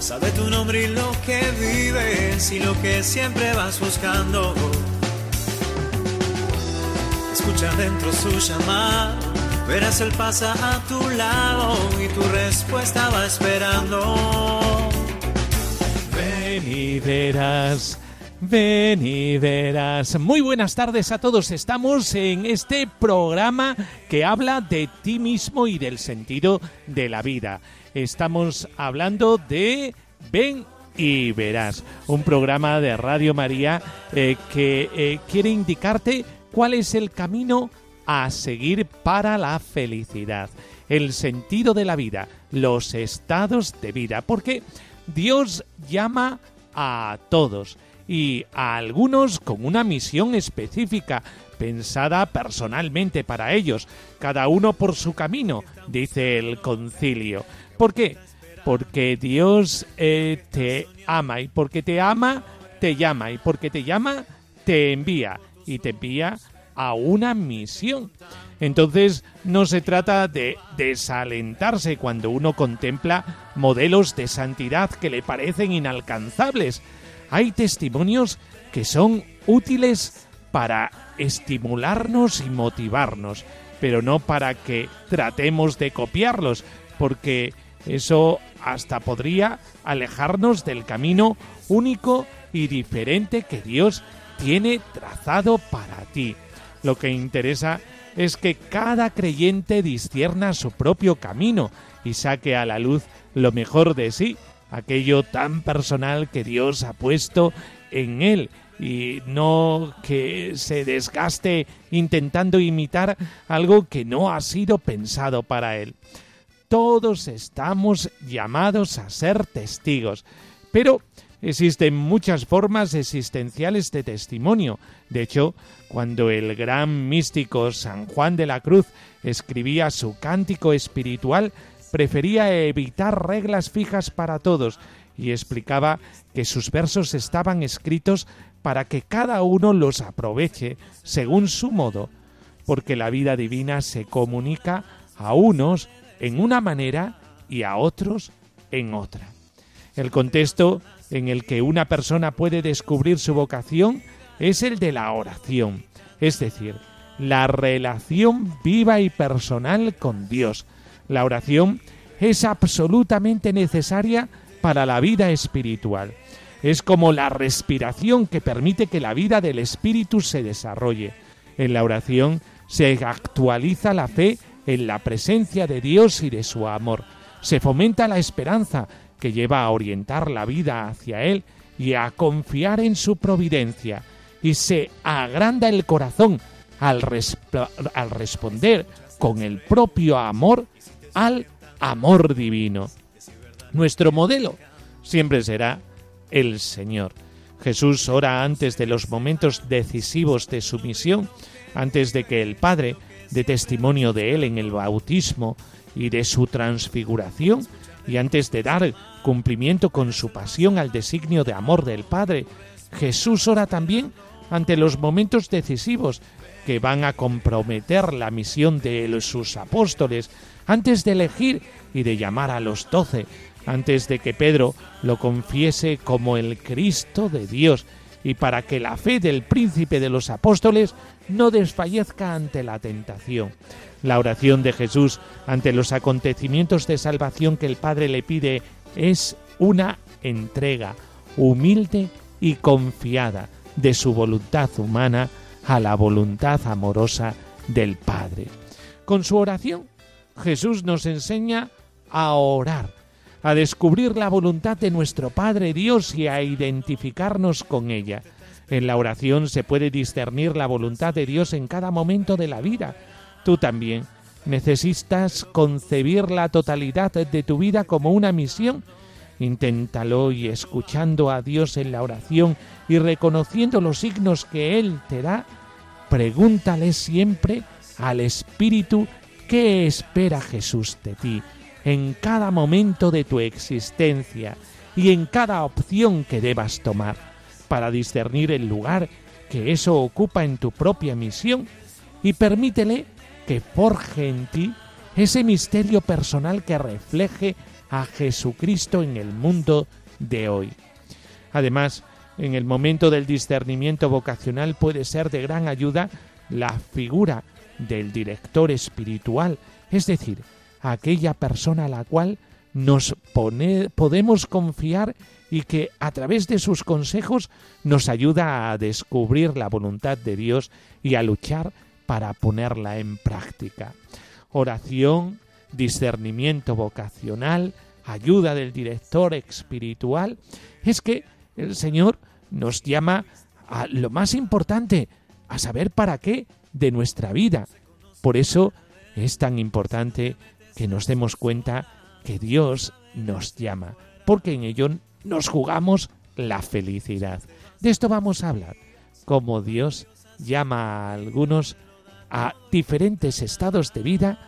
sabe tu nombre y lo que vives y lo que siempre vas buscando. Escucha dentro su llamado, verás él pasa a tu lado y tu respuesta va esperando. Ven y verás. Ven y verás. Muy buenas tardes a todos. Estamos en este programa que habla de ti mismo y del sentido de la vida. Estamos hablando de Ven y verás, un programa de Radio María eh, que eh, quiere indicarte cuál es el camino a seguir para la felicidad, el sentido de la vida, los estados de vida, porque Dios llama a todos y a algunos con una misión específica, pensada personalmente para ellos, cada uno por su camino, dice el concilio. ¿Por qué? Porque Dios eh, te ama y porque te ama, te llama y porque te llama, te envía y te envía a una misión. Entonces no se trata de desalentarse cuando uno contempla modelos de santidad que le parecen inalcanzables, hay testimonios que son útiles para estimularnos y motivarnos, pero no para que tratemos de copiarlos, porque eso hasta podría alejarnos del camino único y diferente que Dios tiene trazado para ti. Lo que interesa es que cada creyente discierna su propio camino y saque a la luz lo mejor de sí aquello tan personal que Dios ha puesto en él y no que se desgaste intentando imitar algo que no ha sido pensado para él. Todos estamos llamados a ser testigos, pero existen muchas formas existenciales de testimonio. De hecho, cuando el gran místico San Juan de la Cruz escribía su cántico espiritual, prefería evitar reglas fijas para todos y explicaba que sus versos estaban escritos para que cada uno los aproveche según su modo, porque la vida divina se comunica a unos en una manera y a otros en otra. El contexto en el que una persona puede descubrir su vocación es el de la oración, es decir, la relación viva y personal con Dios, la oración es absolutamente necesaria para la vida espiritual. Es como la respiración que permite que la vida del espíritu se desarrolle. En la oración se actualiza la fe en la presencia de Dios y de su amor. Se fomenta la esperanza que lleva a orientar la vida hacia Él y a confiar en su providencia. Y se agranda el corazón al, al responder con el propio amor al amor divino. Nuestro modelo siempre será el Señor. Jesús ora antes de los momentos decisivos de su misión, antes de que el Padre dé testimonio de Él en el bautismo y de su transfiguración, y antes de dar cumplimiento con su pasión al designio de amor del Padre, Jesús ora también ante los momentos decisivos que van a comprometer la misión de sus apóstoles antes de elegir y de llamar a los doce, antes de que Pedro lo confiese como el Cristo de Dios, y para que la fe del príncipe de los apóstoles no desfallezca ante la tentación. La oración de Jesús ante los acontecimientos de salvación que el Padre le pide es una entrega humilde y confiada de su voluntad humana a la voluntad amorosa del Padre. Con su oración, Jesús nos enseña a orar, a descubrir la voluntad de nuestro Padre Dios y a identificarnos con ella. En la oración se puede discernir la voluntad de Dios en cada momento de la vida. Tú también necesitas concebir la totalidad de tu vida como una misión Inténtalo y escuchando a Dios en la oración y reconociendo los signos que Él te da, pregúntale siempre al Espíritu qué espera Jesús de ti en cada momento de tu existencia y en cada opción que debas tomar para discernir el lugar que eso ocupa en tu propia misión y permítele que forje en ti ese misterio personal que refleje a Jesucristo en el mundo de hoy. Además, en el momento del discernimiento vocacional puede ser de gran ayuda la figura del director espiritual, es decir, aquella persona a la cual nos podemos confiar y que a través de sus consejos nos ayuda a descubrir la voluntad de Dios y a luchar para ponerla en práctica. Oración, discernimiento vocacional, ayuda del director espiritual, es que el Señor nos llama a lo más importante, a saber para qué de nuestra vida. Por eso es tan importante que nos demos cuenta que Dios nos llama, porque en ello nos jugamos la felicidad. De esto vamos a hablar, cómo Dios llama a algunos a diferentes estados de vida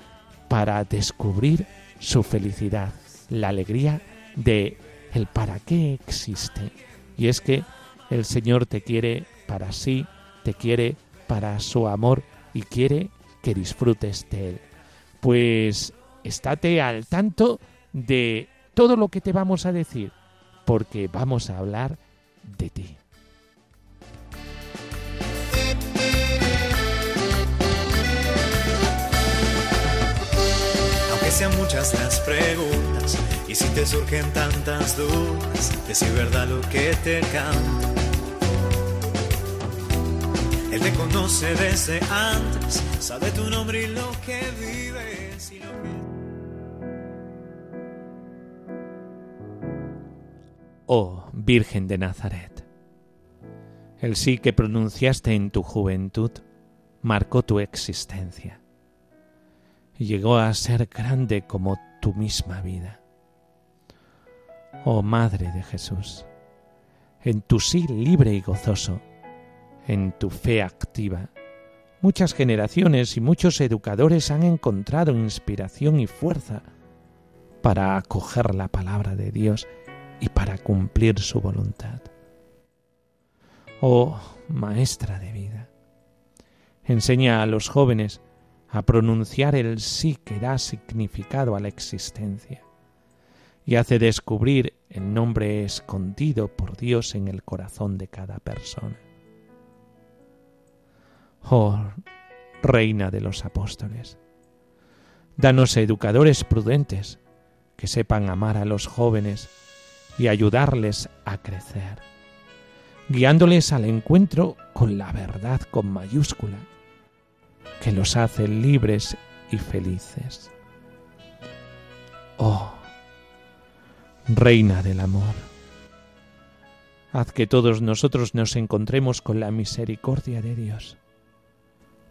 para descubrir su felicidad, la alegría de el para qué existe. Y es que el Señor te quiere para sí, te quiere para su amor y quiere que disfrutes de él. Pues estate al tanto de todo lo que te vamos a decir, porque vamos a hablar de ti. Aunque sean muchas las preguntas y si te surgen tantas dudas, de si es verdad lo que te canta. Él te conoce desde antes, sabe tu nombre y lo que vives y lo que... Oh Virgen de Nazaret. El sí que pronunciaste en tu juventud marcó tu existencia y llegó a ser grande como tu misma vida. Oh Madre de Jesús, en tu sí libre y gozoso, en tu fe activa, muchas generaciones y muchos educadores han encontrado inspiración y fuerza para acoger la palabra de Dios y para cumplir su voluntad. Oh Maestra de vida, enseña a los jóvenes a pronunciar el sí que da significado a la existencia y hace descubrir el nombre escondido por Dios en el corazón de cada persona. Oh Reina de los Apóstoles, danos educadores prudentes que sepan amar a los jóvenes y ayudarles a crecer, guiándoles al encuentro con la verdad con mayúscula, que los hace libres y felices. Oh, Reina del Amor, haz que todos nosotros nos encontremos con la misericordia de Dios,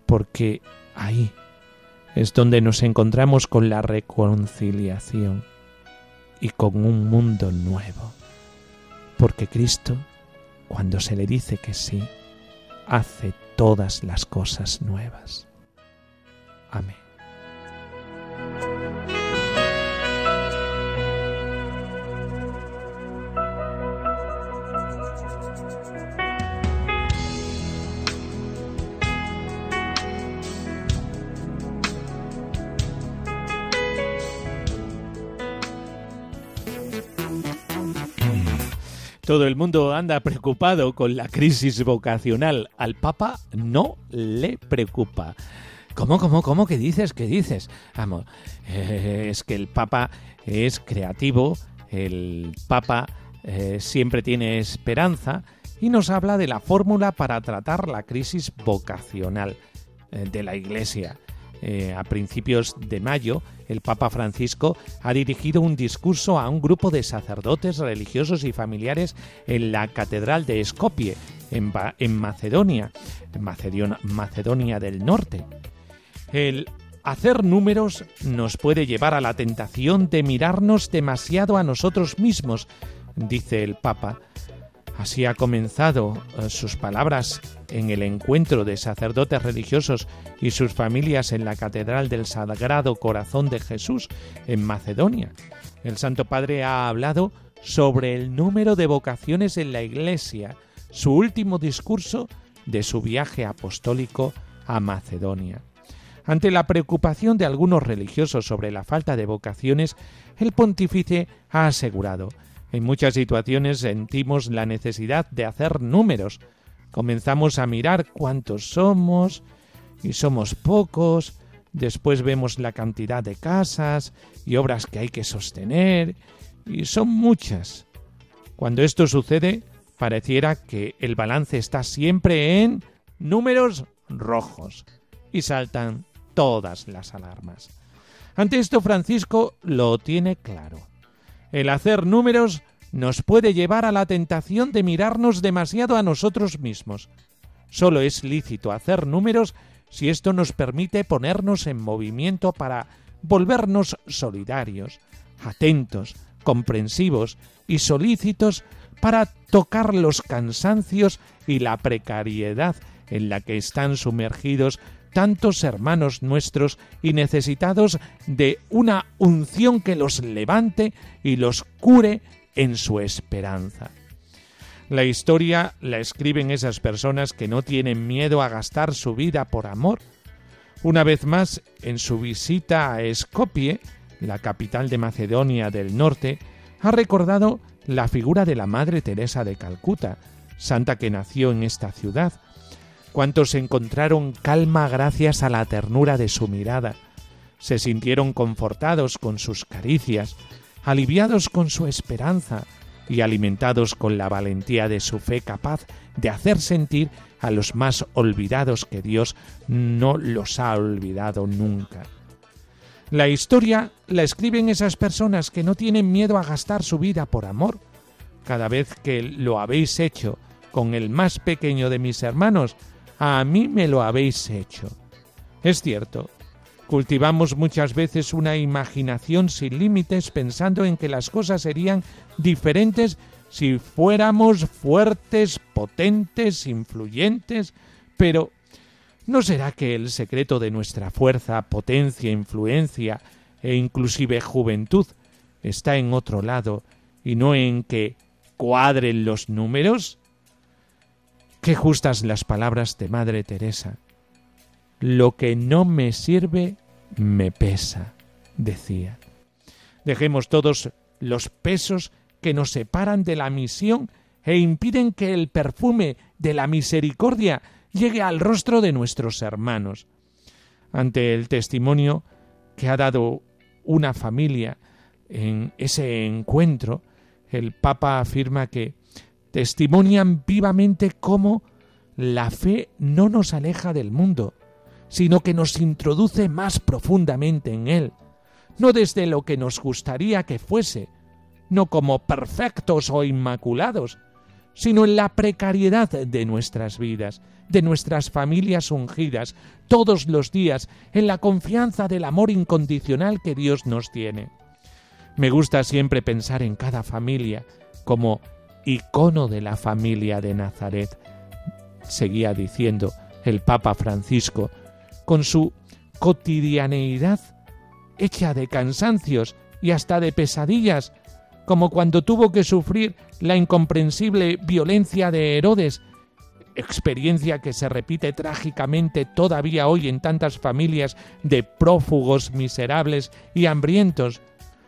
porque ahí es donde nos encontramos con la reconciliación y con un mundo nuevo. Porque Cristo, cuando se le dice que sí, hace todas las cosas nuevas. Amén. Todo el mundo anda preocupado con la crisis vocacional. Al Papa no le preocupa. ¿Cómo, cómo, cómo? ¿Qué dices? ¿Qué dices? Vamos, eh, es que el Papa es creativo, el Papa eh, siempre tiene esperanza y nos habla de la fórmula para tratar la crisis vocacional eh, de la Iglesia. Eh, a principios de mayo, el Papa Francisco ha dirigido un discurso a un grupo de sacerdotes religiosos y familiares en la Catedral de Skopje, en, Macedonia, Macedonia del Norte. El Hacer números nos puede llevar a la tentación de mirarnos demasiado a nosotros mismos, dice el Papa. Así ha comenzado eh, sus palabras en el encuentro de sacerdotes religiosos y sus familias en la Catedral del Sagrado Corazón de Jesús en Macedonia. El Santo Padre ha hablado sobre el número de vocaciones en la Iglesia, su último discurso de su viaje apostólico a Macedonia. Ante la preocupación de algunos religiosos sobre la falta de vocaciones, el pontífice ha asegurado en muchas situaciones sentimos la necesidad de hacer números. Comenzamos a mirar cuántos somos y somos pocos, después vemos la cantidad de casas y obras que hay que sostener y son muchas. Cuando esto sucede, pareciera que el balance está siempre en números rojos y saltan todas las alarmas. Ante esto Francisco lo tiene claro. El hacer números nos puede llevar a la tentación de mirarnos demasiado a nosotros mismos. Solo es lícito hacer números si esto nos permite ponernos en movimiento para volvernos solidarios, atentos, comprensivos y solícitos para tocar los cansancios y la precariedad en la que están sumergidos tantos hermanos nuestros y necesitados de una unción que los levante y los cure en su esperanza. La historia la escriben esas personas que no tienen miedo a gastar su vida por amor. Una vez más, en su visita a Escopie, la capital de Macedonia del Norte, ha recordado la figura de la Madre Teresa de Calcuta, santa que nació en esta ciudad, cuantos encontraron calma gracias a la ternura de su mirada, se sintieron confortados con sus caricias, aliviados con su esperanza y alimentados con la valentía de su fe capaz de hacer sentir a los más olvidados que Dios no los ha olvidado nunca. La historia la escriben esas personas que no tienen miedo a gastar su vida por amor. Cada vez que lo habéis hecho con el más pequeño de mis hermanos, a mí me lo habéis hecho. Es cierto, cultivamos muchas veces una imaginación sin límites pensando en que las cosas serían diferentes si fuéramos fuertes, potentes, influyentes, pero ¿no será que el secreto de nuestra fuerza, potencia, influencia e inclusive juventud está en otro lado y no en que cuadren los números? Qué justas las palabras de Madre Teresa. Lo que no me sirve me pesa, decía. Dejemos todos los pesos que nos separan de la misión e impiden que el perfume de la misericordia llegue al rostro de nuestros hermanos. Ante el testimonio que ha dado una familia en ese encuentro, el Papa afirma que testimonian vivamente cómo la fe no nos aleja del mundo, sino que nos introduce más profundamente en él, no desde lo que nos gustaría que fuese, no como perfectos o inmaculados, sino en la precariedad de nuestras vidas, de nuestras familias ungidas, todos los días, en la confianza del amor incondicional que Dios nos tiene. Me gusta siempre pensar en cada familia como icono de la familia de Nazaret, seguía diciendo el Papa Francisco, con su cotidianeidad hecha de cansancios y hasta de pesadillas, como cuando tuvo que sufrir la incomprensible violencia de Herodes, experiencia que se repite trágicamente todavía hoy en tantas familias de prófugos miserables y hambrientos,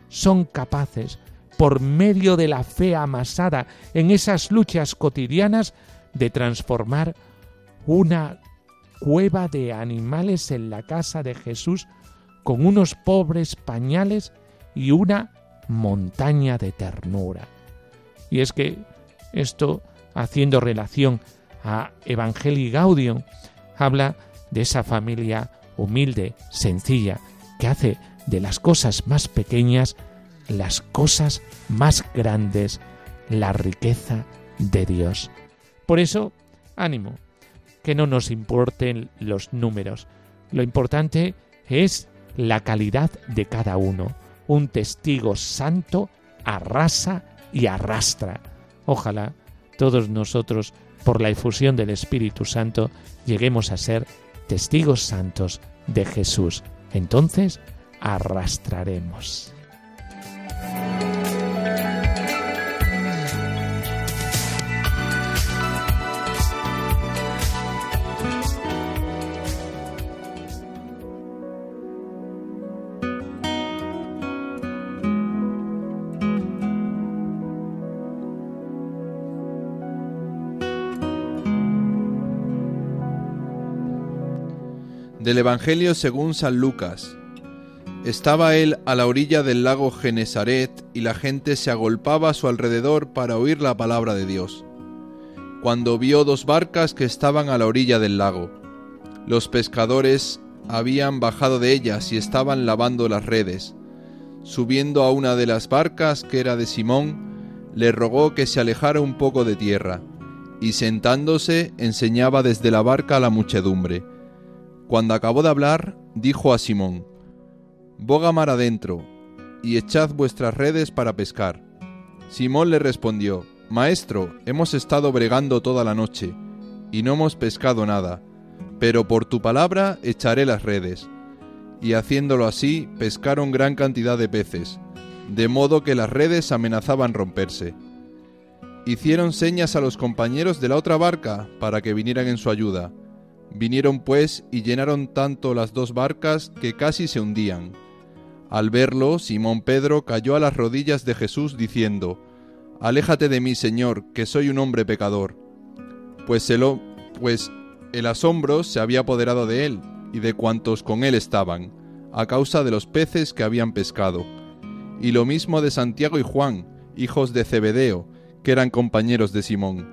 son capaces por medio de la fe amasada en esas luchas cotidianas, de transformar una cueva de animales en la casa de Jesús con unos pobres pañales y una montaña de ternura. Y es que esto, haciendo relación a Evangelii Gaudium, habla de esa familia humilde, sencilla, que hace de las cosas más pequeñas las cosas más grandes, la riqueza de Dios. Por eso, ánimo, que no nos importen los números. Lo importante es la calidad de cada uno. Un testigo santo arrasa y arrastra. Ojalá todos nosotros, por la efusión del Espíritu Santo, lleguemos a ser testigos santos de Jesús. Entonces arrastraremos. Del Evangelio según San Lucas. Estaba él a la orilla del lago Genesaret y la gente se agolpaba a su alrededor para oír la palabra de Dios. Cuando vio dos barcas que estaban a la orilla del lago. Los pescadores habían bajado de ellas y estaban lavando las redes. Subiendo a una de las barcas, que era de Simón, le rogó que se alejara un poco de tierra, y sentándose enseñaba desde la barca a la muchedumbre. Cuando acabó de hablar, dijo a Simón, Boga mar adentro, y echad vuestras redes para pescar. Simón le respondió, Maestro, hemos estado bregando toda la noche, y no hemos pescado nada, pero por tu palabra echaré las redes. Y haciéndolo así, pescaron gran cantidad de peces, de modo que las redes amenazaban romperse. Hicieron señas a los compañeros de la otra barca para que vinieran en su ayuda, Vinieron pues y llenaron tanto las dos barcas que casi se hundían. Al verlo, Simón Pedro cayó a las rodillas de Jesús diciendo, Aléjate de mí, Señor, que soy un hombre pecador. Pues el, pues el asombro se había apoderado de él y de cuantos con él estaban, a causa de los peces que habían pescado. Y lo mismo de Santiago y Juan, hijos de Zebedeo, que eran compañeros de Simón.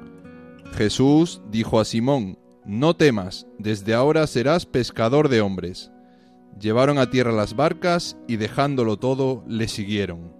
Jesús dijo a Simón, no temas, desde ahora serás pescador de hombres. Llevaron a tierra las barcas y dejándolo todo le siguieron.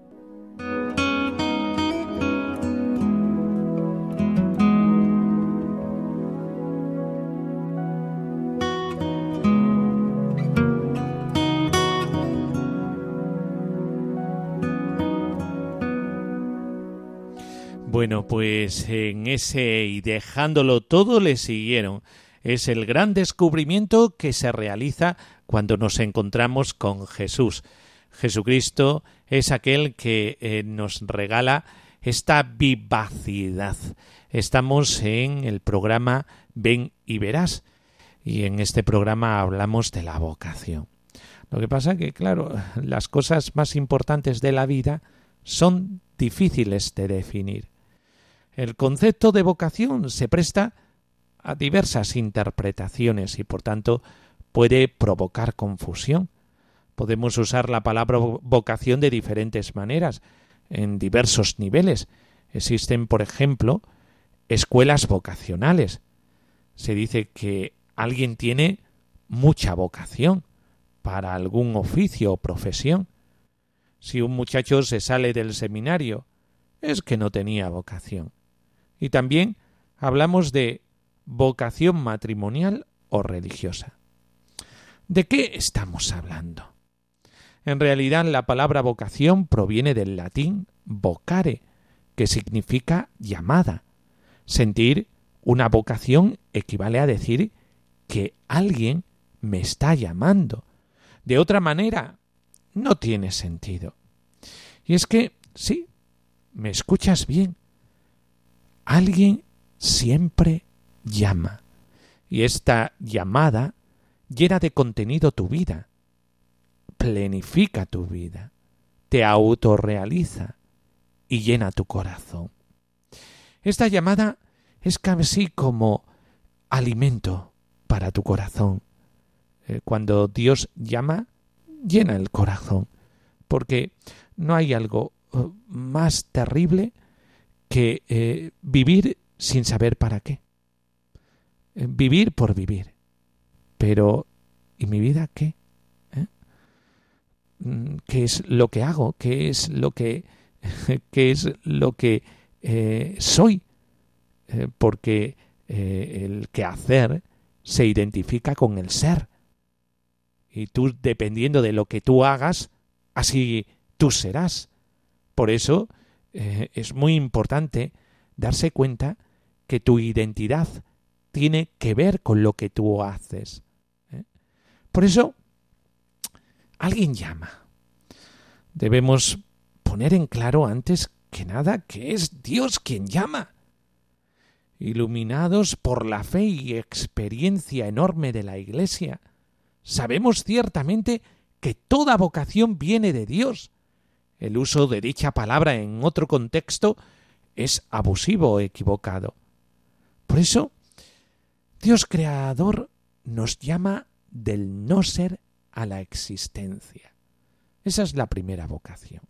Bueno, pues en ese y dejándolo todo le siguieron. Es el gran descubrimiento que se realiza cuando nos encontramos con Jesús. Jesucristo es aquel que eh, nos regala esta vivacidad. Estamos en el programa Ven y verás y en este programa hablamos de la vocación. Lo que pasa que, claro, las cosas más importantes de la vida son difíciles de definir. El concepto de vocación se presta a diversas interpretaciones y por tanto puede provocar confusión. Podemos usar la palabra vocación de diferentes maneras, en diversos niveles. Existen, por ejemplo, escuelas vocacionales. Se dice que alguien tiene mucha vocación para algún oficio o profesión. Si un muchacho se sale del seminario, es que no tenía vocación. Y también hablamos de vocación matrimonial o religiosa. ¿De qué estamos hablando? En realidad la palabra vocación proviene del latín vocare, que significa llamada. Sentir una vocación equivale a decir que alguien me está llamando. De otra manera, no tiene sentido. Y es que, sí, me escuchas bien, Alguien siempre llama, y esta llamada llena de contenido tu vida, plenifica tu vida, te autorrealiza y llena tu corazón. Esta llamada es casi como alimento para tu corazón. Eh, cuando Dios llama, llena el corazón, porque no hay algo eh, más terrible que eh, vivir sin saber para qué. Vivir por vivir. Pero, ¿y mi vida qué? ¿Eh? Mm, ¿Qué es lo que hago? ¿Qué es lo que, qué es lo que soy? porque el que hacer se identifica con el ser. Y tú, dependiendo de lo que tú hagas, así tú serás. Por eso eh, es muy importante darse cuenta que tu identidad tiene que ver con lo que tú haces. Por eso, alguien llama. Debemos poner en claro antes que nada que es Dios quien llama. Iluminados por la fe y experiencia enorme de la Iglesia, sabemos ciertamente que toda vocación viene de Dios. El uso de dicha palabra en otro contexto es abusivo o equivocado. Por eso, Dios creador nos llama del no ser a la existencia. Esa es la primera vocación.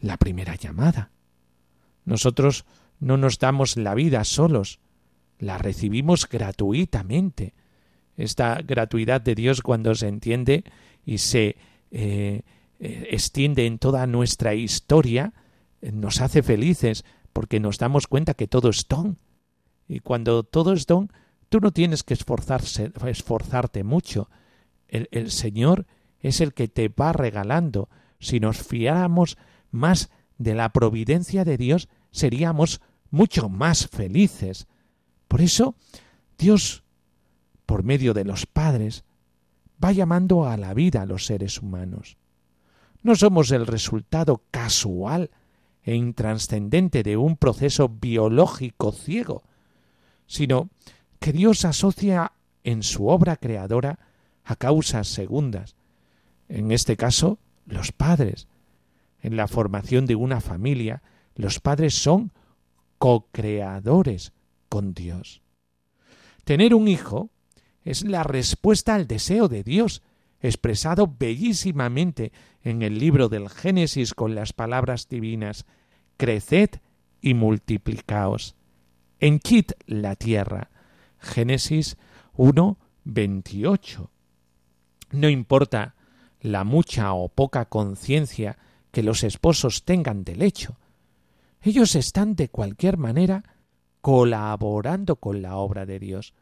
La primera llamada. Nosotros no nos damos la vida solos, la recibimos gratuitamente. Esta gratuidad de Dios cuando se entiende y se eh, eh, extiende en toda nuestra historia, eh, nos hace felices porque nos damos cuenta que todo es don. Y cuando todo es don, tú no tienes que esforzarte mucho. El, el Señor es el que te va regalando. Si nos fiáramos más de la providencia de Dios, seríamos mucho más felices. Por eso, Dios, por medio de los padres, va llamando a la vida a los seres humanos. No somos el resultado casual e intranscendente de un proceso biológico ciego, sino que Dios asocia en su obra creadora a causas segundas, en este caso los padres. En la formación de una familia, los padres son co-creadores con Dios. Tener un hijo es la respuesta al deseo de Dios, expresado bellísimamente en el libro del Génesis con las palabras divinas Creced y multiplicaos. Henchid la tierra. Génesis 1, 28. No importa la mucha o poca conciencia que los esposos tengan del hecho. Ellos están de cualquier manera colaborando con la obra de Dios,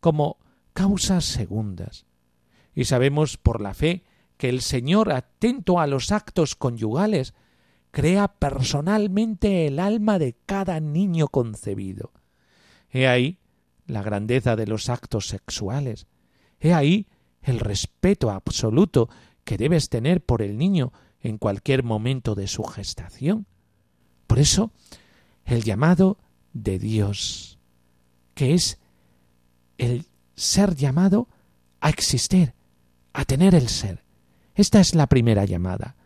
como causas segundas. Y sabemos por la fe que el Señor, atento a los actos conyugales, crea personalmente el alma de cada niño concebido. He ahí la grandeza de los actos sexuales. He ahí el respeto absoluto que debes tener por el niño en cualquier momento de su gestación. Por eso, el llamado de Dios, que es el ser llamado a existir, a tener el ser. Esta es la primera llamada,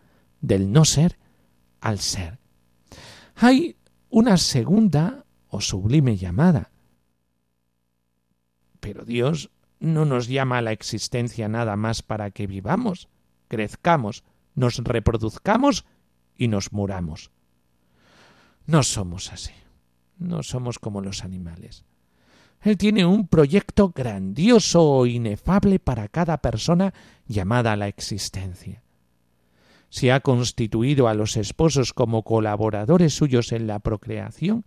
del no ser al ser. Hay una segunda o sublime llamada. Pero Dios no nos llama a la existencia nada más para que vivamos, crezcamos, nos reproduzcamos y nos muramos. No somos así. No somos como los animales. Él tiene un proyecto grandioso e inefable para cada persona llamada a la existencia. Si ha constituido a los esposos como colaboradores suyos en la procreación,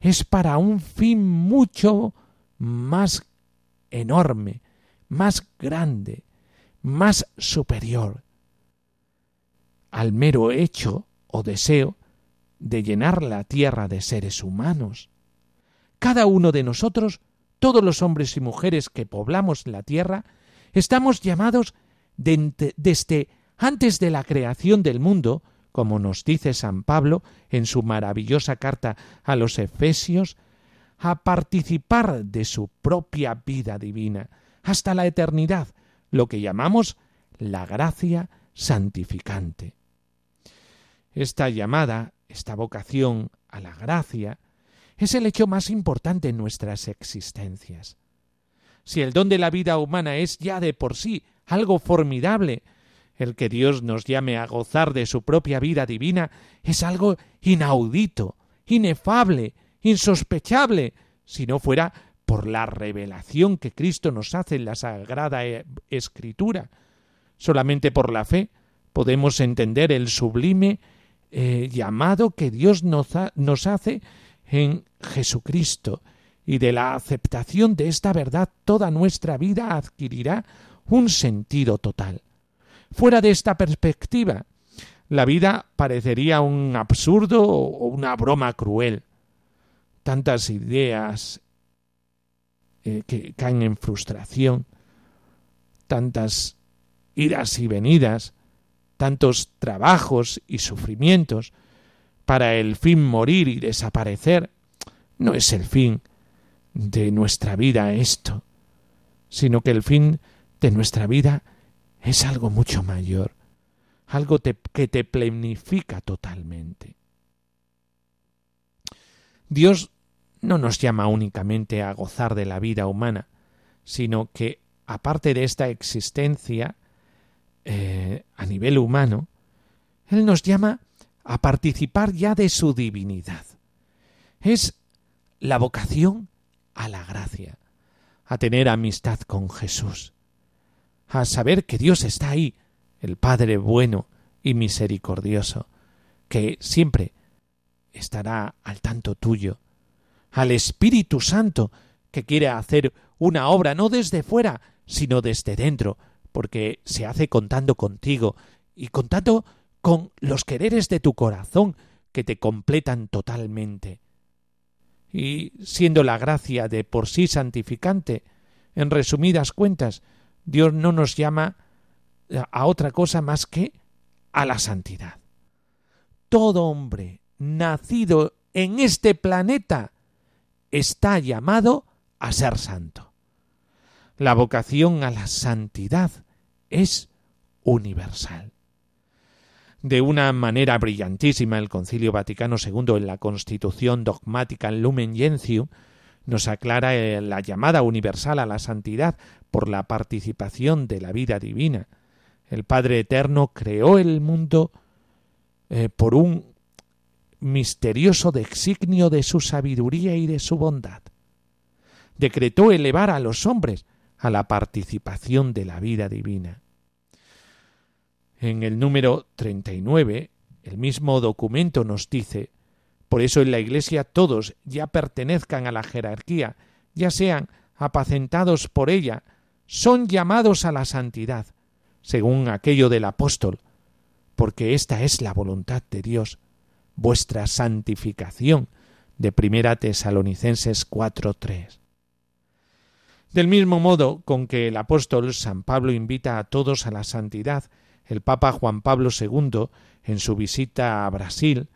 es para un fin mucho más enorme, más grande, más superior al mero hecho o deseo de llenar la tierra de seres humanos. Cada uno de nosotros, todos los hombres y mujeres que poblamos la tierra, estamos llamados desde antes de la creación del mundo, como nos dice San Pablo en su maravillosa carta a los Efesios, a participar de su propia vida divina hasta la eternidad, lo que llamamos la gracia santificante. Esta llamada, esta vocación a la gracia, es el hecho más importante en nuestras existencias. Si el don de la vida humana es ya de por sí algo formidable, el que Dios nos llame a gozar de su propia vida divina es algo inaudito, inefable, insospechable, si no fuera por la revelación que Cristo nos hace en la Sagrada eh, Escritura. Solamente por la fe podemos entender el sublime eh, llamado que Dios nos, nos hace en Jesucristo y de la aceptación de esta verdad toda nuestra vida adquirirá un sentido total. Fuera de esta perspectiva, la vida parecería un absurdo o una broma cruel. Tantas ideas eh, que caen en frustración, tantas iras y venidas, tantos trabajos y sufrimientos, para el fin morir y desaparecer, no es el fin de nuestra vida esto, sino que el fin de nuestra vida es algo mucho mayor, algo que te plenifica totalmente. Dios no nos llama únicamente a gozar de la vida humana, sino que, aparte de esta existencia eh, a nivel humano, Él nos llama a participar ya de su divinidad. Es la vocación a la gracia, a tener amistad con Jesús, a saber que Dios está ahí, el Padre bueno y misericordioso, que siempre estará al tanto tuyo, al Espíritu Santo, que quiere hacer una obra no desde fuera, sino desde dentro, porque se hace contando contigo y contando con los quereres de tu corazón que te completan totalmente. Y siendo la gracia de por sí santificante, en resumidas cuentas, Dios no nos llama a otra cosa más que a la santidad. Todo hombre nacido en este planeta está llamado a ser santo. La vocación a la santidad es universal. De una manera brillantísima, el Concilio Vaticano II en la Constitución dogmática Lumen Gentium nos aclara eh, la llamada universal a la santidad por la participación de la vida divina. El Padre Eterno creó el mundo eh, por un misterioso designio de su sabiduría y de su bondad. Decretó elevar a los hombres a la participación de la vida divina. En el número 39, el mismo documento nos dice, por eso en la Iglesia todos ya pertenezcan a la jerarquía, ya sean apacentados por ella, son llamados a la santidad, según aquello del apóstol, porque esta es la voluntad de Dios, vuestra santificación, de Primera Tesalonicenses 4:3. Del mismo modo con que el apóstol San Pablo invita a todos a la santidad, el Papa Juan Pablo II, en su visita a Brasil,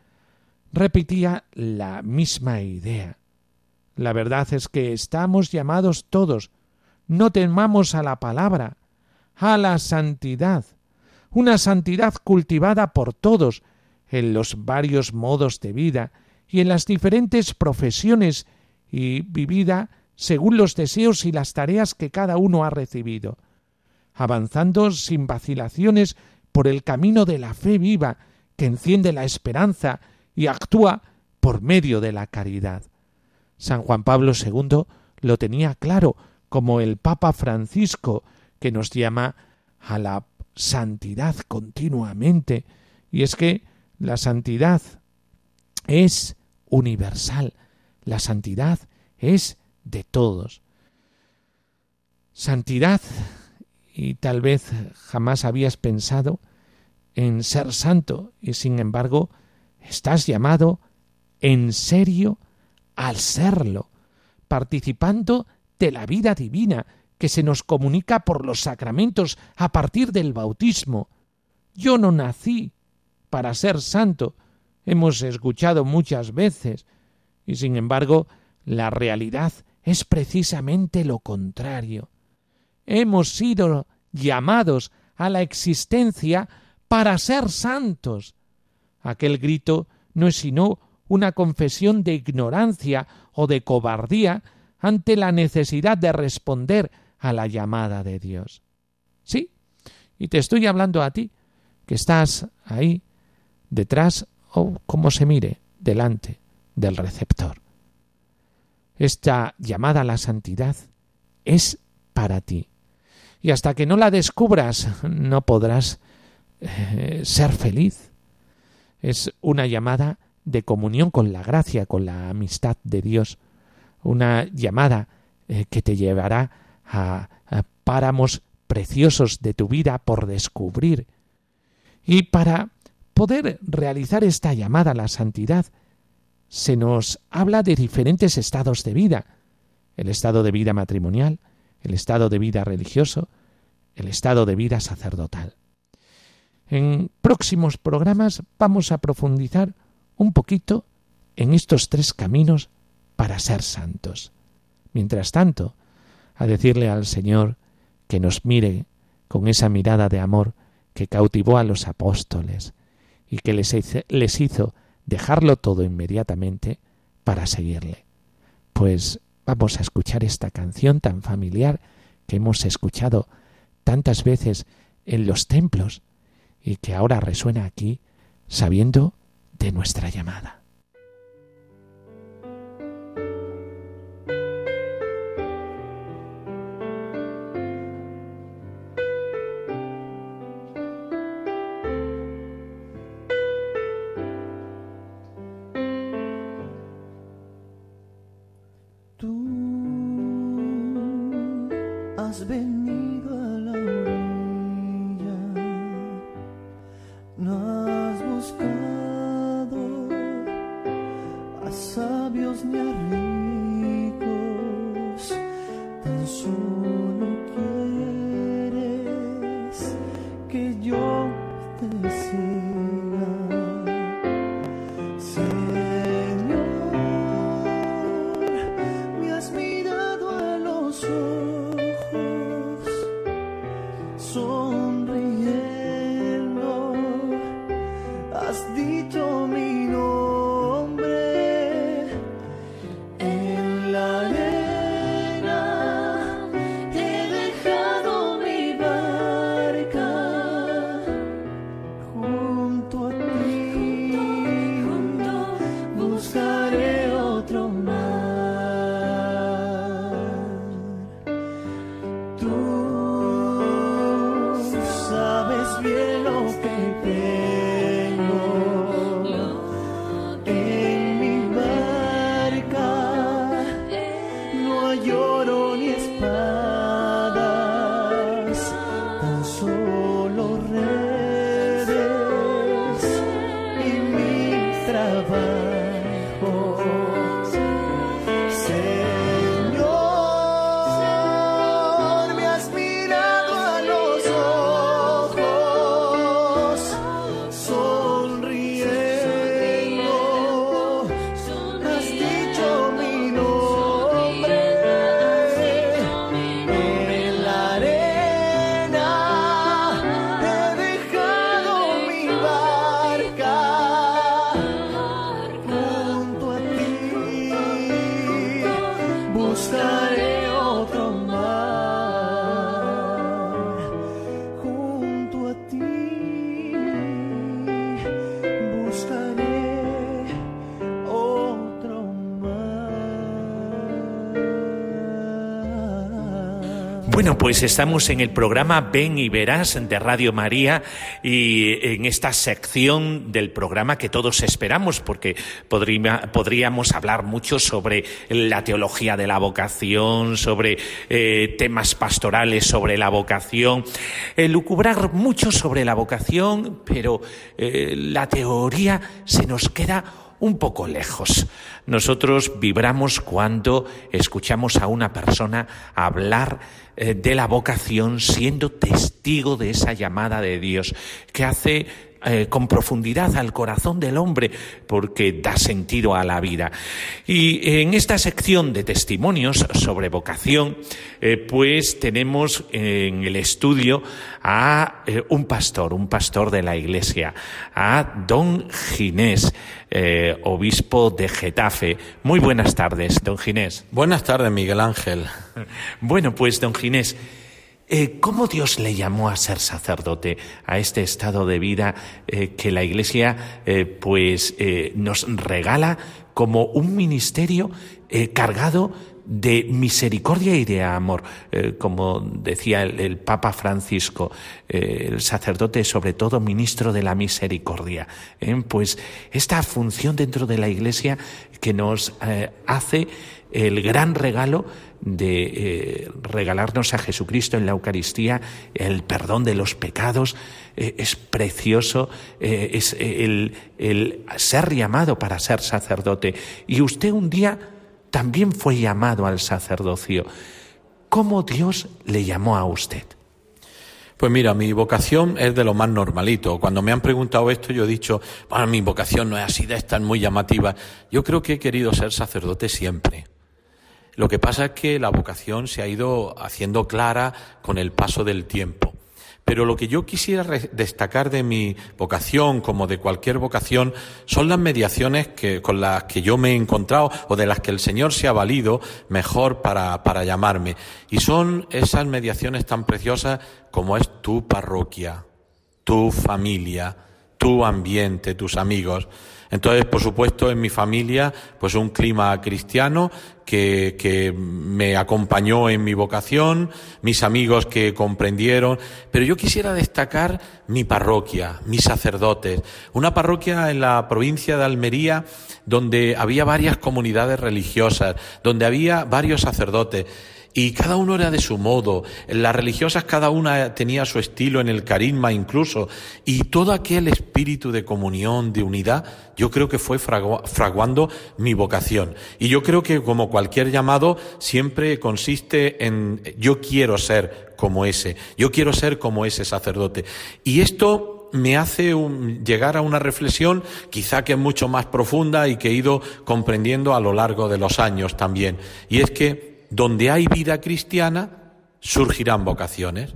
repetía la misma idea. La verdad es que estamos llamados todos, no temamos a la palabra, a la santidad, una santidad cultivada por todos en los varios modos de vida y en las diferentes profesiones y vivida según los deseos y las tareas que cada uno ha recibido, avanzando sin vacilaciones por el camino de la fe viva que enciende la esperanza y actúa por medio de la caridad. San Juan Pablo II lo tenía claro como el Papa Francisco, que nos llama a la santidad continuamente. Y es que la santidad es universal, la santidad es de todos. Santidad, y tal vez jamás habías pensado en ser santo, y sin embargo estás llamado en serio al serlo, participando de la vida divina que se nos comunica por los sacramentos a partir del bautismo. Yo no nací para ser santo, hemos escuchado muchas veces, y sin embargo la realidad es precisamente lo contrario. Hemos sido llamados a la existencia para ser santos. Aquel grito no es sino una confesión de ignorancia o de cobardía ante la necesidad de responder a la llamada de Dios. Sí, y te estoy hablando a ti, que estás ahí, detrás o como se mire, delante del receptor. Esta llamada a la santidad es para ti. Y hasta que no la descubras, no podrás eh, ser feliz. Es una llamada de comunión con la gracia, con la amistad de Dios. Una llamada eh, que te llevará a, páramos preciosos de tu vida por descubrir. Y para poder realizar esta llamada a la santidad, se nos habla de diferentes estados de vida. El estado de vida matrimonial, el estado de vida religioso, el estado de vida sacerdotal. En próximos programas vamos a profundizar un poquito en estos tres caminos para ser santos. Mientras tanto, a decirle al Señor que nos mire con esa mirada de amor que cautivó a los apóstoles y que les, hizo dejarlo todo inmediatamente para seguirle. Pues vamos a escuchar esta canción tan familiar que hemos escuchado tantas veces en los templos y que ahora resuena aquí sabiendo de nuestra llamada. Bueno, pues estamos en el programa Ven y Verás de Radio María y en esta sección del programa que todos esperamos porque podríamos hablar mucho sobre la teología de la vocación, sobre eh, temas pastorales sobre la vocación, eh, lucubrar mucho sobre la vocación, pero eh, la teoría se nos queda un poco lejos. Nosotros vibramos cuando escuchamos a una persona hablar eh, de la vocación siendo testigo de esa llamada de Dios que hace eh, con profundidad al corazón del hombre porque da sentido a la vida. Y en esta sección de testimonios sobre vocación, eh, pues tenemos en el estudio a un pastor, un pastor de la iglesia, a don Ginés. obispo de Getafe. Muy buenas tardes, don Ginés. Buenas tardes, Miguel Ángel. Bueno, pues don Ginés, eh, ¿Cómo Dios le llamó a ser sacerdote, a este estado de vida eh, que la Iglesia eh, pues nos regala como un ministerio cargado de misericordia y de amor, como decía el, Papa Francisco, el sacerdote sobre todo ministro de la misericordia. Pues esta función dentro de la Iglesia que nos hace el gran regalo de eh, regalarnos a Jesucristo en la Eucaristía el perdón de los pecados. Eh, es precioso, eh, es el, ser llamado para ser sacerdote. Y usted un día también fue llamado al sacerdocio. ¿Cómo Dios le llamó a usted? Pues mira, mi vocación es de lo más normalito. Cuando me han preguntado esto, yo he dicho, bueno, mi vocación no es así de esta, muy llamativa. Yo creo que he querido ser sacerdote siempre. Lo que pasa es que la vocación se ha ido haciendo clara con el paso del tiempo. Pero lo que yo quisiera destacar de mi vocación, como de cualquier vocación, son las mediaciones que, con las que yo me he encontrado o de las que el Señor se ha valido mejor para, para llamarme. Y son esas mediaciones tan preciosas como es tu parroquia, tu familia, tu ambiente, tus amigos. Entonces, por supuesto, en mi familia, pues un clima cristiano que, que, me acompañó en mi vocación, mis amigos que comprendieron, pero yo quisiera destacar mi parroquia, mis sacerdotes, una parroquia en la provincia de Almería donde había varias comunidades religiosas, donde había varios sacerdotes y cada uno era de su modo. Las religiosas cada una tenía su estilo en el carisma incluso. Y todo aquel espíritu de comunión, de unidad, yo creo que fue fraguando mi vocación. Y yo creo que como cualquier llamado siempre consiste en yo quiero ser como ese, yo quiero ser como ese sacerdote. Y esto me hace llegar a una reflexión quizá que es mucho más profunda y que he ido comprendiendo a lo largo de los años también. Y es que donde hay vida cristiana, surgirán vocaciones.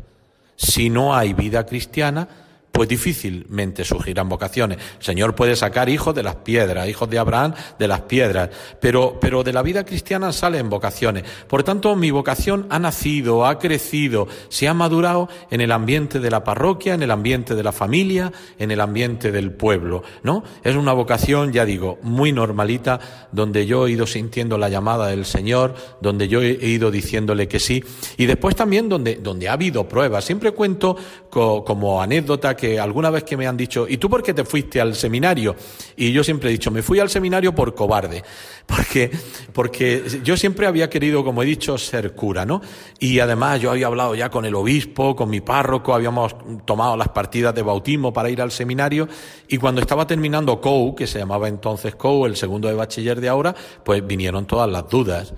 Si no hay vida cristiana, pues difícilmente surgirán vocaciones. Señor puede sacar hijos de las piedras, hijos de Abraham de las piedras, pero, pero de la vida cristiana salen vocaciones. Por tanto, mi vocación ha nacido, ha crecido, se ha madurado en el ambiente de la parroquia, en el ambiente de la familia, en el ambiente del pueblo, ¿no? Es una vocación, ya digo, muy normalita, donde yo he ido sintiendo la llamada del Señor, donde yo he ido diciéndole que sí, y después también donde, donde ha habido pruebas. Siempre cuento como anécdota que alguna vez que me han dicho, ¿y tú por qué te fuiste al seminario? Y yo siempre he dicho, me fui al seminario por cobarde, porque, porque yo siempre había querido, como he dicho, ser cura, ¿no? Y además yo había hablado ya con el obispo, con mi párroco, habíamos tomado las partidas de bautismo para ir al seminario, y cuando estaba terminando COU, que se llamaba entonces COU, el segundo de bachiller de ahora, pues vinieron todas las dudas.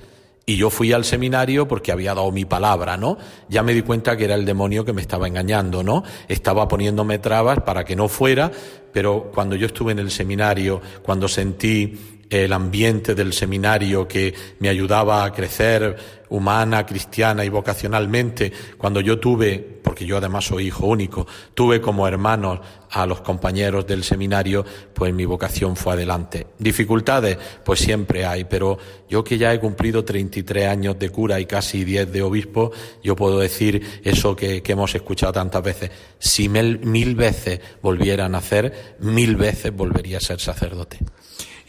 Y yo fui al seminario porque había dado mi palabra, ¿no? Ya me di cuenta que era el demonio que me estaba engañando, ¿no? Estaba poniéndome trabas para que no fuera, pero cuando yo estuve en el seminario, cuando sentí el ambiente del seminario que me ayudaba a crecer humana, cristiana y vocacionalmente, cuando yo tuve, porque yo además soy hijo único, tuve como hermanos a los compañeros del seminario, pues mi vocación fue adelante. Dificultades, pues siempre hay, pero yo que ya he cumplido 33 años de cura y casi 10 de obispo, yo puedo decir eso que, hemos escuchado tantas veces. Si mil, mil veces volviera a nacer, mil veces volvería a ser sacerdote.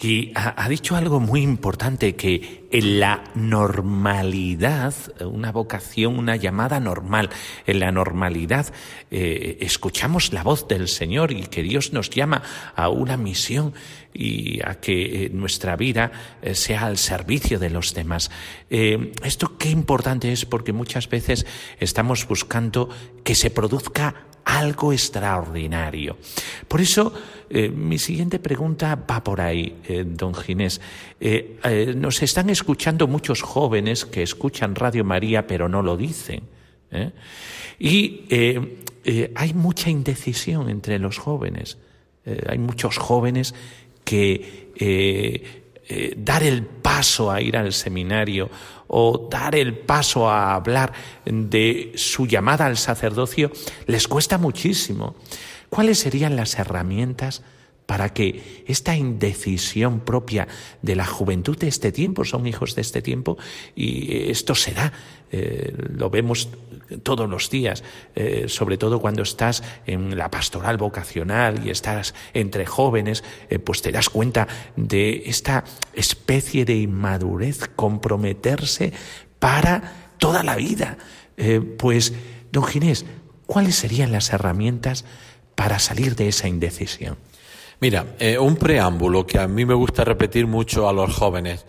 Y ha, dicho algo muy importante, que en la normalidad, una vocación, una llamada normal, en la normalidad eh, escuchamos la voz del Señor y que Dios nos llama a una misión y a que eh, nuestra vida eh, sea al servicio de los demás. esto qué importante es porque muchas veces estamos buscando que se produzca algo extraordinario. Por eso, eh, mi siguiente pregunta va por ahí, eh, don Ginés. Eh, nos están escuchando muchos jóvenes que escuchan Radio María pero no lo dicen. Y hay mucha indecisión entre los jóvenes. hay muchos jóvenes que dar el paso a ir al seminario o dar el paso a hablar de su llamada al sacerdocio les cuesta muchísimo. ¿Cuáles serían las herramientas para que esta indecisión propia de la juventud de este tiempo, son hijos de este tiempo, y esto se da, eh, lo vemos todos los días, eh, sobre todo cuando estás en la pastoral vocacional y estás entre jóvenes, eh, pues te das cuenta de esta especie de inmadurez, comprometerse para toda la vida. pues, don Ginés, ¿cuáles serían las herramientas para salir de esa indecisión? Mira, eh, un preámbulo que a mí me gusta repetir mucho a los jóvenes.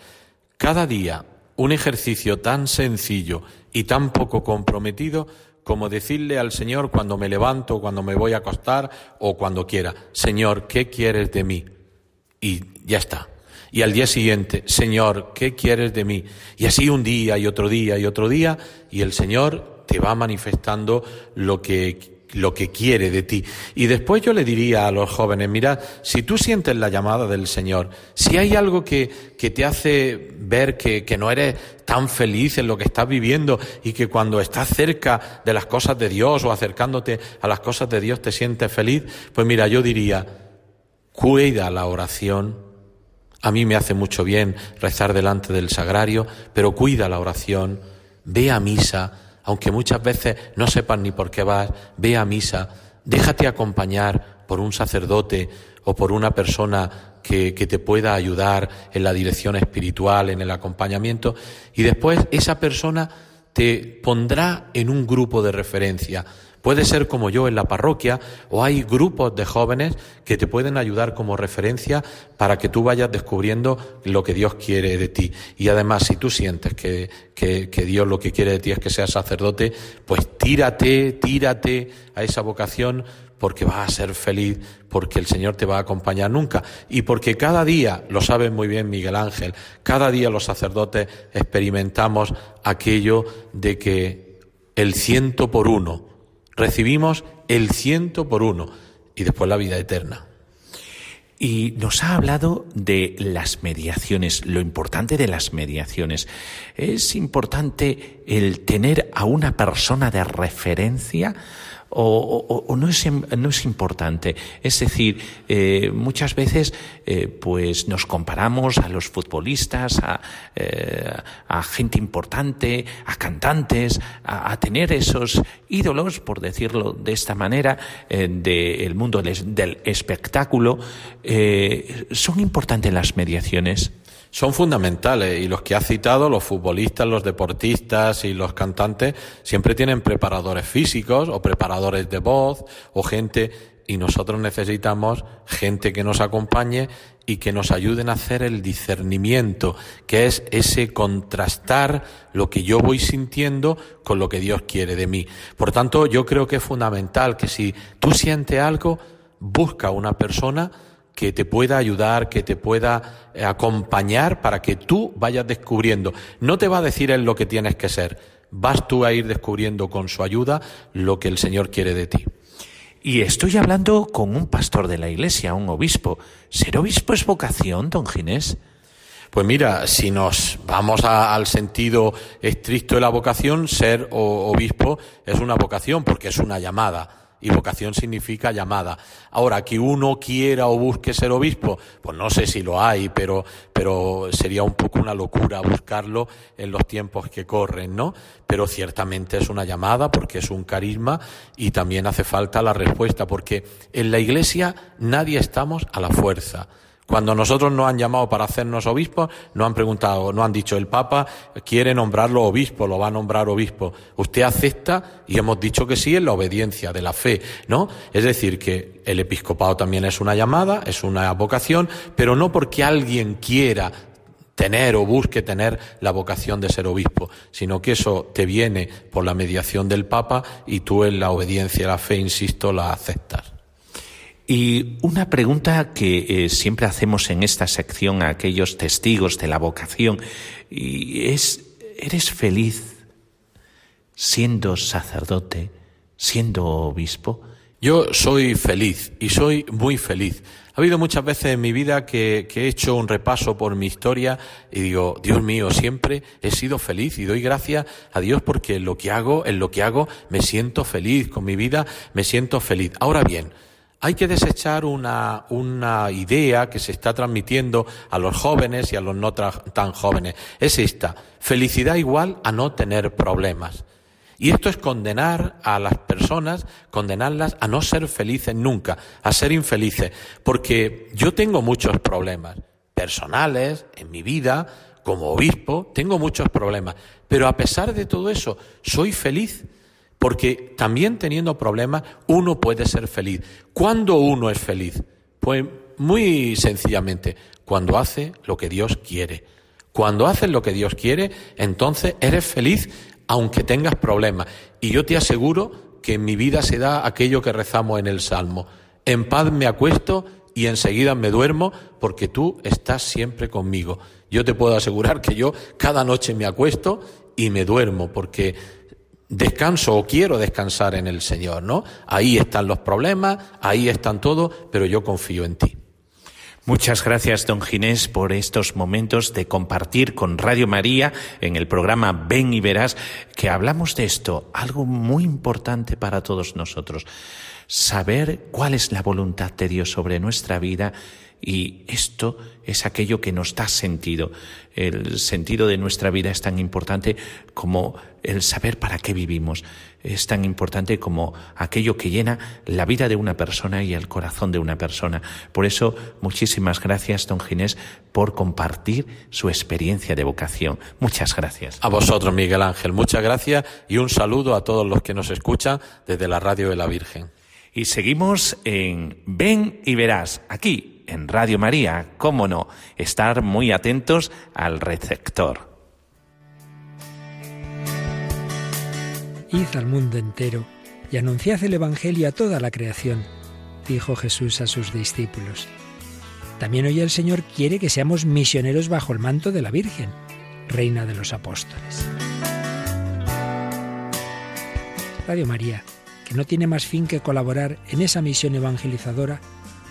Cada día un ejercicio tan sencillo y tan poco comprometido como decirle al Señor cuando me levanto, cuando me voy a acostar o cuando quiera, Señor, ¿qué quieres de mí? Y ya está. Y al día siguiente, Señor, ¿qué quieres de mí? Y así un día y otro día y otro día, y el Señor te va manifestando lo que lo que quiere de ti. Y después yo le diría a los jóvenes, mira, si tú sientes la llamada del Señor, si hay algo que, que te hace ver que, que, no eres tan feliz en lo que estás viviendo y que cuando estás cerca de las cosas de Dios o acercándote a las cosas de Dios te sientes feliz, pues mira, yo diría, cuida la oración. A mí me hace mucho bien rezar delante del sagrario, pero cuida la oración, ve a misa, aunque muchas veces no sepas ni por qué vas, ve a misa, déjate acompañar por un sacerdote o por una persona que, que, te pueda ayudar en la dirección espiritual, en el acompañamiento, y después esa persona te pondrá en un grupo de referencia. Puede ser como yo en la parroquia o hay grupos de jóvenes que te pueden ayudar como referencia para que tú vayas descubriendo lo que Dios quiere de ti. Y además, si tú sientes que, que, que Dios lo que quiere de ti es que seas sacerdote, pues tírate, tírate a esa vocación porque vas a ser feliz, porque el Señor te va a acompañar nunca y porque cada día, lo sabe muy bien Miguel Ángel, cada día los sacerdotes experimentamos aquello de que el ciento por uno, recibimos el ciento por uno y después la vida eterna. Y nos ha hablado de las mediaciones, lo importante de las mediaciones. Es importante el tener a una persona de referencia o, o, o no, es, no, es, importante. Es decir, eh, muchas veces eh, pues nos comparamos a los futbolistas, a, eh, a gente importante, a cantantes, a, a, tener esos ídolos, por decirlo de esta manera, eh, del mundo del, espectáculo. Eh, ¿Son importantes las mediaciones? Son fundamentales y los que ha citado, los futbolistas, los deportistas y los cantantes, siempre tienen preparadores físicos o preparadores de voz o gente y nosotros necesitamos gente que nos acompañe y que nos ayuden a hacer el discernimiento, que es ese contrastar lo que yo voy sintiendo con lo que Dios quiere de mí. Por tanto, yo creo que es fundamental que si tú sientes algo, busca una persona que te pueda ayudar, que te pueda eh, acompañar para que tú vayas descubriendo. No te va a decir él lo que tienes que ser, vas tú a ir descubriendo con su ayuda lo que el Señor quiere de ti. Y estoy hablando con un pastor de la iglesia, un obispo. ¿Ser obispo es vocación, don Ginés? Pues mira, si nos vamos a, al sentido estricto de la vocación, ser obispo es una vocación porque es una llamada y vocación significa llamada. Ahora, que uno quiera o busque ser obispo, pues no sé si lo hay, pero, pero sería un poco una locura buscarlo en los tiempos que corren, ¿no? Pero ciertamente es una llamada porque es un carisma y también hace falta la respuesta, porque en la iglesia nadie estamos a la fuerza. Cuando nosotros nos han llamado para hacernos obispos, nos han preguntado, nos han dicho, el Papa quiere nombrarlo obispo, lo va a nombrar obispo. ¿Usted acepta? Y hemos dicho que sí en la obediencia de la fe, ¿no? Es decir, que el episcopado también es una llamada, es una vocación, pero no porque alguien quiera tener o busque tener la vocación de ser obispo, sino que eso te viene por la mediación del Papa y tú en la obediencia a la fe, insisto, la aceptas. Y una pregunta que eh, siempre hacemos en esta sección a aquellos testigos de la vocación y es, ¿eres feliz siendo sacerdote, siendo obispo? Yo soy feliz y soy muy feliz. Ha habido muchas veces en mi vida que, que, he hecho un repaso por mi historia y digo, Dios mío, siempre he sido feliz y doy gracias a Dios porque en lo que hago, en lo que hago, me siento feliz, con mi vida me siento feliz. Ahora bien, hay que desechar una, una, idea que se está transmitiendo a los jóvenes y a los no tan jóvenes. Es esta, felicidad igual a no tener problemas. Y esto es condenar a las personas, condenarlas a no ser felices nunca, a ser infelices, porque yo tengo muchos problemas personales en mi vida, como obispo, tengo muchos problemas, pero a pesar de todo eso, soy feliz porque también teniendo problemas uno puede ser feliz. ¿Cuándo uno es feliz? Pues muy sencillamente, cuando hace lo que Dios quiere, Cuando haces lo que Dios quiere, entonces eres feliz aunque tengas problemas. Y yo te aseguro que en mi vida se da aquello que rezamos en el Salmo. En paz me acuesto y enseguida me duermo porque tú estás siempre conmigo. Yo te puedo asegurar que yo cada noche me acuesto y me duermo porque descanso o quiero descansar en el Señor, ¿no? Ahí están los problemas, ahí están todo, pero yo confío en ti. Muchas gracias, don Ginés, por estos momentos de compartir con Radio María en el programa Ven y Verás que hablamos de esto, algo muy importante para todos nosotros, saber cuál es la voluntad de Dios sobre nuestra vida y esto es aquello que nos da sentido. El sentido de nuestra vida es tan importante como el saber para qué vivimos. Es tan importante como aquello que llena la vida de una persona y el corazón de una persona. Por eso, muchísimas gracias, don Ginés, por compartir su experiencia de vocación. Muchas gracias. A vosotros, Miguel Ángel, muchas gracias y un saludo a todos los que nos escuchan desde la Radio de la Virgen. Y seguimos en Ven y Verás, aquí en Radio María, cómo no, estar muy atentos al receptor. Id al mundo entero y anunciad el Evangelio a toda la creación, dijo Jesús a sus discípulos. También hoy el Señor quiere que seamos misioneros bajo el manto de la Virgen, Reina de los Apóstoles. Radio María, que no tiene más fin que colaborar en esa misión evangelizadora,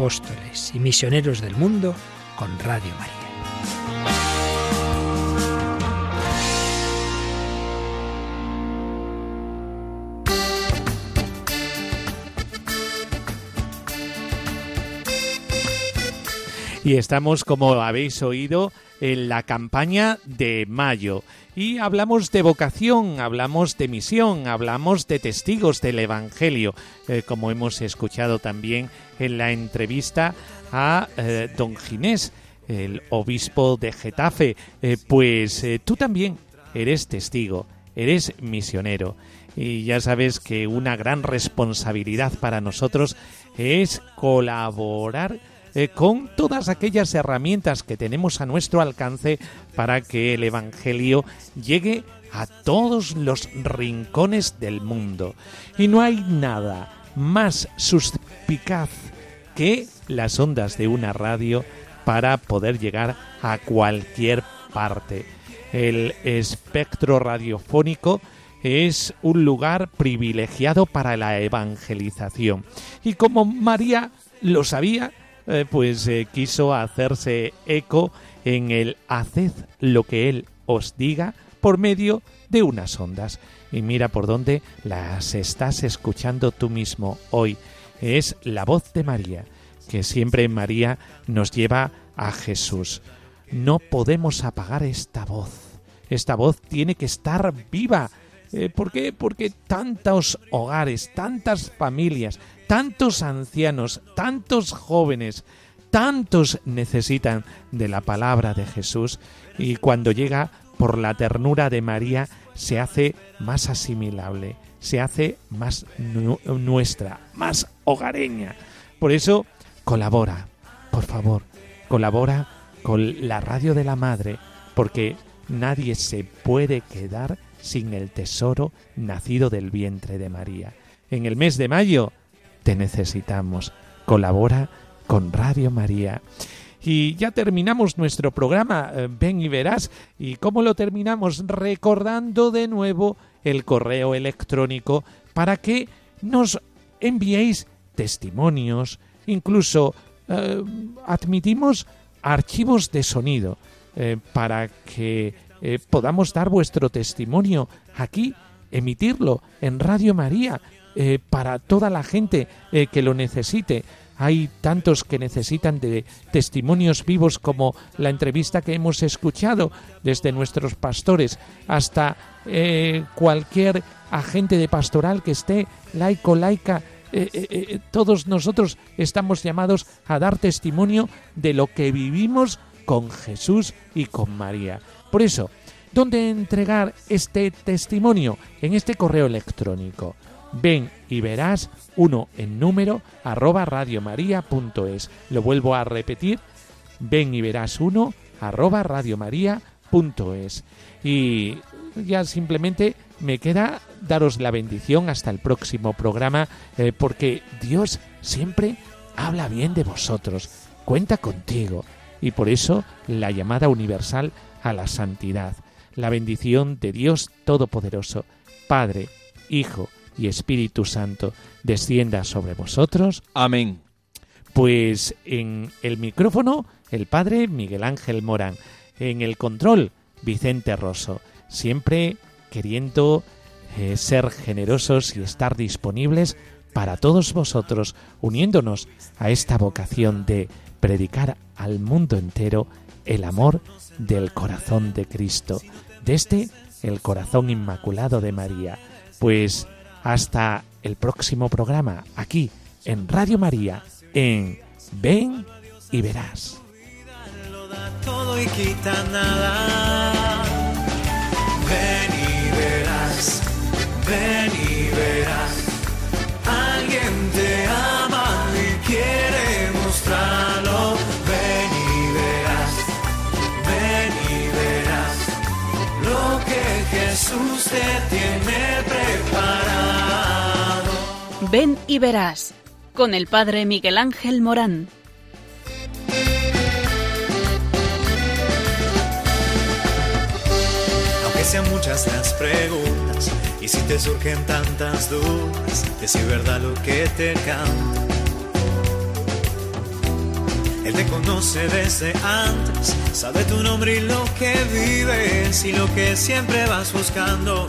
apóstoles y misioneros del mundo con Radio María. Y estamos, como habéis oído, en la campaña de mayo. Y hablamos de vocación, hablamos de misión, hablamos de testigos del Evangelio, eh, como hemos escuchado también en la entrevista a eh, don Ginés, el obispo de Getafe. Eh, pues tú también eres testigo, eres misionero. Y ya sabes que una gran responsabilidad para nosotros es colaborar eh, con todas aquellas herramientas que tenemos a nuestro alcance para que el Evangelio llegue a todos los rincones del mundo. Y no hay nada más suspicaz que las ondas de una radio para poder llegar a cualquier parte. El espectro radiofónico es un lugar privilegiado para la evangelización. Y como María lo sabía, eh, pues eh, quiso hacerse eco en el haced lo que Él os diga por medio de unas ondas. Y mira por dónde las estás escuchando tú mismo hoy. Es la voz de María, que siempre en María nos lleva a Jesús. No podemos apagar esta voz. Esta voz tiene que estar viva. Eh, ¿Por qué? Porque tantos hogares, tantas familias, tantos ancianos, tantos jóvenes, tantos necesitan de la palabra de Jesús y cuando llega por la ternura de María se hace más asimilable, se hace más nuestra, más hogareña. Por eso colabora, por favor, colabora con la radio de la Madre, porque nadie se puede quedar sin el tesoro nacido del vientre de María. En el mes de mayo te necesitamos. Colabora con Radio María. Y ya terminamos nuestro programa, eh, ven y verás. ¿Y cómo lo terminamos? Recordando de nuevo el correo electrónico para que nos enviéis testimonios, incluso eh, admitimos archivos de sonido eh, para que podamos dar vuestro testimonio aquí, emitirlo en Radio María, eh, para toda la gente eh, que lo necesite. hay tantos que necesitan de testimonios vivos como la entrevista que hemos escuchado desde nuestros pastores hasta eh, cualquier agente de pastoral que esté laico, laica. Todos nosotros estamos llamados a dar testimonio de lo que vivimos con Jesús y con María. Por eso, ¿dónde entregar este testimonio? En este correo electrónico ven y verás uno en número arroba radiomaria.es. Lo vuelvo a repetir, ven y verás uno arroba radiomaria.es. Y ya simplemente me queda daros la bendición hasta el próximo programa, eh, porque Dios siempre habla bien de vosotros, cuenta contigo, y por eso la llamada universal a la santidad. La bendición de Dios Todopoderoso, Padre, Hijo, y Espíritu Santo descienda sobre vosotros. Amén. Pues en el micrófono, el Padre Miguel Ángel Morán. En el control, Vicente Rosso. Siempre queriendo eh, ser generosos y estar disponibles para todos vosotros, uniéndonos a esta vocación de predicar al mundo entero el amor del corazón de Cristo, desde el corazón inmaculado de María. Pues hasta el próximo programa, aquí en Radio María, en Ven y Verás. Ven y verás, ven y verás. Alguien te ama y quiere mostrarlo. Ven y verás, ven y verás lo que Jesús te tiene preparado. Ven y verás, con el Padre Miguel Ángel Morán. Aunque sean muchas las preguntas y si te surgen tantas dudas de si verdad lo que te canta. Él te conoce desde antes, sabe tu nombre y lo que vives y lo que siempre vas buscando